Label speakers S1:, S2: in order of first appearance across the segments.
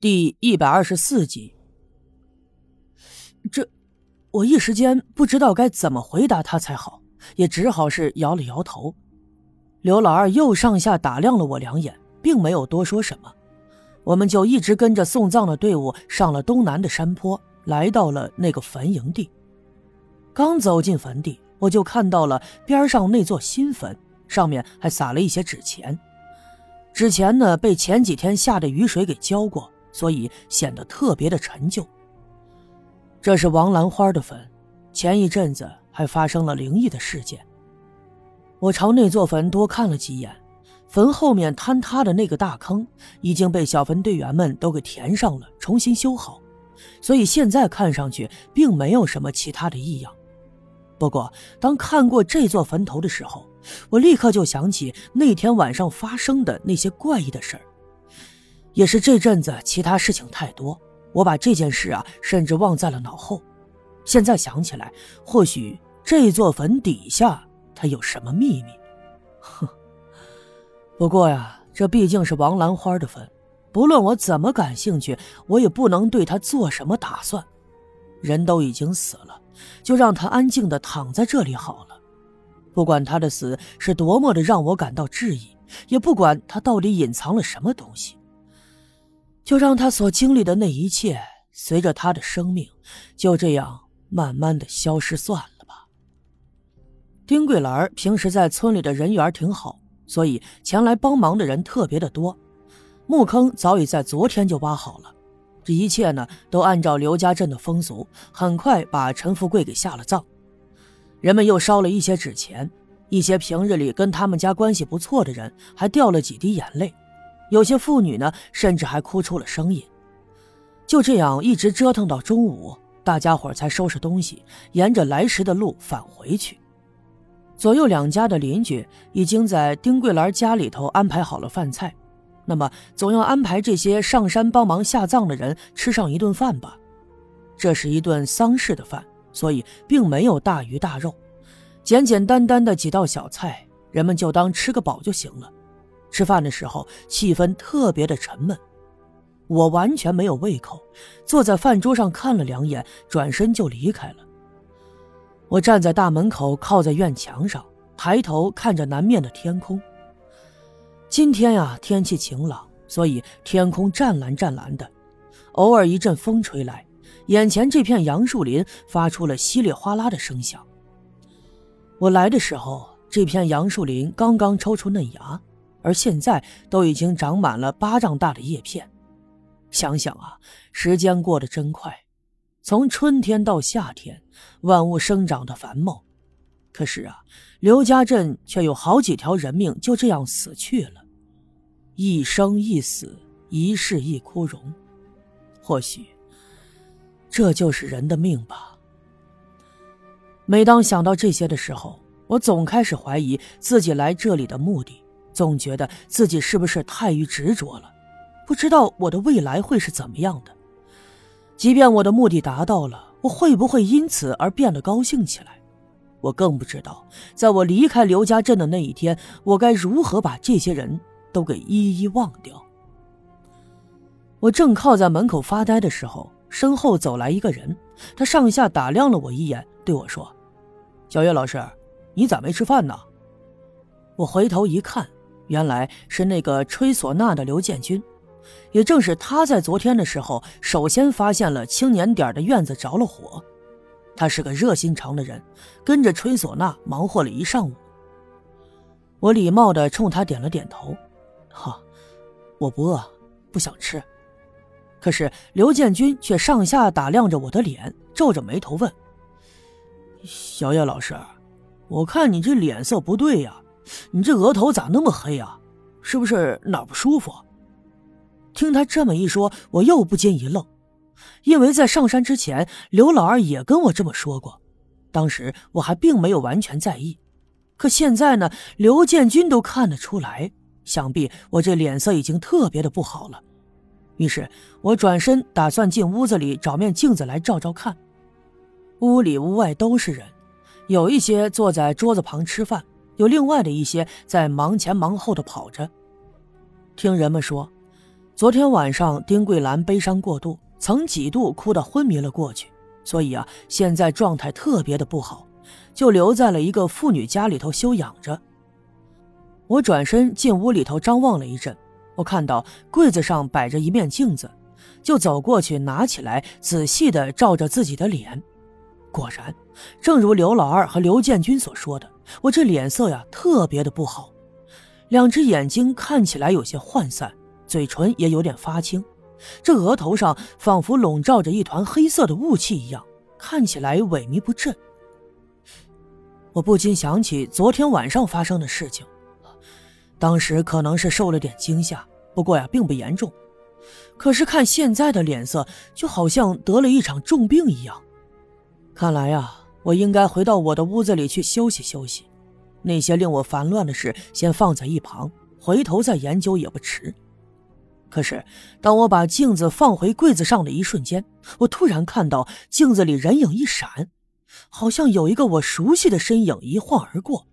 S1: 第一百二十四集。这，我一时间不知道该怎么回答他才好，也只好是摇了摇头。刘老二又上下打量了我两眼，并没有多说什么。我们就一直跟着送葬的队伍上了东南的山坡，来到了那个坟营地。刚走进坟地，我就看到了边上那座新坟，上面还撒了一些纸钱。纸钱呢，被前几天下的雨水给浇过。所以显得特别的陈旧。这是王兰花的坟，前一阵子还发生了灵异的事件。我朝那座坟多看了几眼，坟后面坍塌的那个大坑已经被小坟队员们都给填上了，重新修好，所以现在看上去并没有什么其他的异样。不过，当看过这座坟头的时候，我立刻就想起那天晚上发生的那些怪异的事儿。也是这阵子其他事情太多，我把这件事啊甚至忘在了脑后。现在想起来，或许这座坟底下他有什么秘密。哼，不过呀，这毕竟是王兰花的坟，不论我怎么感兴趣，我也不能对他做什么打算。人都已经死了，就让他安静的躺在这里好了。不管他的死是多么的让我感到质疑，也不管他到底隐藏了什么东西。就让他所经历的那一切，随着他的生命，就这样慢慢的消失算了吧。丁桂兰平时在村里的人缘挺好，所以前来帮忙的人特别的多。墓坑早已在昨天就挖好了，这一切呢都按照刘家镇的风俗，很快把陈富贵给下了葬。人们又烧了一些纸钱，一些平日里跟他们家关系不错的人还掉了几滴眼泪。有些妇女呢，甚至还哭出了声音。就这样一直折腾到中午，大家伙才收拾东西，沿着来时的路返回去。左右两家的邻居已经在丁桂兰家里头安排好了饭菜，那么总要安排这些上山帮忙下葬的人吃上一顿饭吧。这是一顿丧事的饭，所以并没有大鱼大肉，简简单单的几道小菜，人们就当吃个饱就行了。吃饭的时候，气氛特别的沉闷，我完全没有胃口，坐在饭桌上看了两眼，转身就离开了。我站在大门口，靠在院墙上，抬头看着南面的天空。今天呀，天气晴朗，所以天空湛蓝湛蓝的，偶尔一阵风吹来，眼前这片杨树林发出了稀里哗啦的声响。我来的时候，这片杨树林刚刚抽出嫩芽。而现在都已经长满了巴掌大的叶片，想想啊，时间过得真快，从春天到夏天，万物生长的繁茂。可是啊，刘家镇却有好几条人命就这样死去了，一生一死，一世一枯荣。或许，这就是人的命吧。每当想到这些的时候，我总开始怀疑自己来这里的目的。总觉得自己是不是太于执着了，不知道我的未来会是怎么样的。即便我的目的达到了，我会不会因此而变得高兴起来？我更不知道，在我离开刘家镇的那一天，我该如何把这些人都给一一忘掉。我正靠在门口发呆的时候，身后走来一个人，他上下打量了我一眼，对我说：“小月老师，你咋没吃饭呢？”我回头一看。原来是那个吹唢呐的刘建军，也正是他在昨天的时候首先发现了青年点的院子着了火。他是个热心肠的人，跟着吹唢呐忙活了一上午。我礼貌的冲他点了点头，哈，我不饿，不想吃。可是刘建军却上下打量着我的脸，皱着眉头问：“小叶老师，我看你这脸色不对呀。”你这额头咋那么黑啊？是不是哪不舒服？听他这么一说，我又不禁一愣，因为在上山之前，刘老二也跟我这么说过，当时我还并没有完全在意。可现在呢，刘建军都看得出来，想必我这脸色已经特别的不好了。于是我转身打算进屋子里找面镜子来照照看。屋里屋外都是人，有一些坐在桌子旁吃饭。有另外的一些在忙前忙后的跑着。听人们说，昨天晚上丁桂兰悲伤过度，曾几度哭得昏迷了过去，所以啊，现在状态特别的不好，就留在了一个妇女家里头休养着。我转身进屋里头张望了一阵，我看到柜子上摆着一面镜子，就走过去拿起来，仔细的照着自己的脸。果然，正如刘老二和刘建军所说的，我这脸色呀特别的不好，两只眼睛看起来有些涣散，嘴唇也有点发青，这额头上仿佛笼罩着一团黑色的雾气一样，看起来萎靡不振。我不禁想起昨天晚上发生的事情。当时可能是受了点惊吓，不过呀，并不严重。可是看现在的脸色，就好像得了一场重病一样。看来呀，我应该回到我的屋子里去休息休息。那些令我烦乱的事，先放在一旁，回头再研究也不迟。可是，当我把镜子放回柜子上的一瞬间，我突然看到镜子里人影一闪，好像有一个我熟悉的身影一晃而过。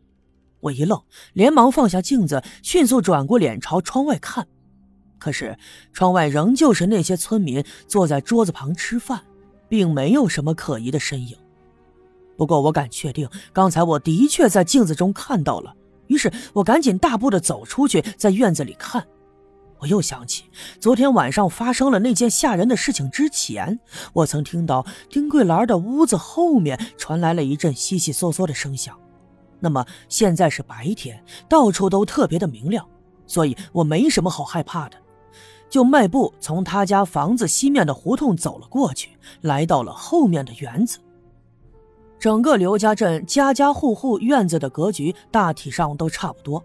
S1: 我一愣，连忙放下镜子，迅速转过脸朝窗外看。可是窗外仍旧是那些村民坐在桌子旁吃饭，并没有什么可疑的身影。不过我敢确定，刚才我的确在镜子中看到了。于是我赶紧大步的走出去，在院子里看。我又想起昨天晚上发生了那件吓人的事情之前，我曾听到丁桂兰的屋子后面传来了一阵悉悉嗦嗦的声响。那么现在是白天，到处都特别的明亮，所以我没什么好害怕的，就迈步从他家房子西面的胡同走了过去，来到了后面的园子。整个刘家镇家家户户院子的格局大体上都差不多，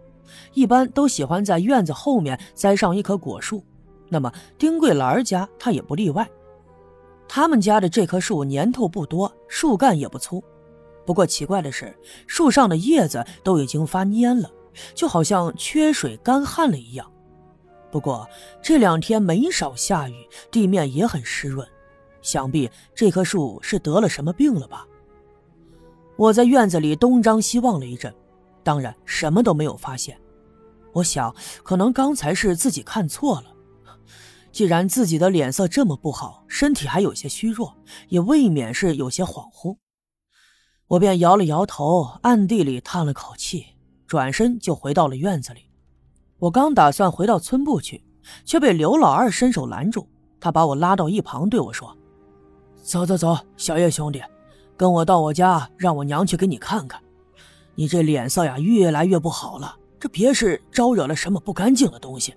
S1: 一般都喜欢在院子后面栽上一棵果树。那么丁桂兰家他也不例外，他们家的这棵树年头不多，树干也不粗。不过奇怪的是，树上的叶子都已经发蔫了，就好像缺水干旱了一样。不过这两天没少下雨，地面也很湿润，想必这棵树是得了什么病了吧？我在院子里东张西望了一阵，当然什么都没有发现。我想，可能刚才是自己看错了。既然自己的脸色这么不好，身体还有些虚弱，也未免是有些恍惚。我便摇了摇头，暗地里叹了口气，转身就回到了院子里。我刚打算回到村部去，却被刘老二伸手拦住。他把我拉到一旁，对我说：“走走走，小叶兄弟，跟我到我家，让我娘去给你看看。你这脸色呀，越来越不好了，这别是招惹了什么不干净的东西。”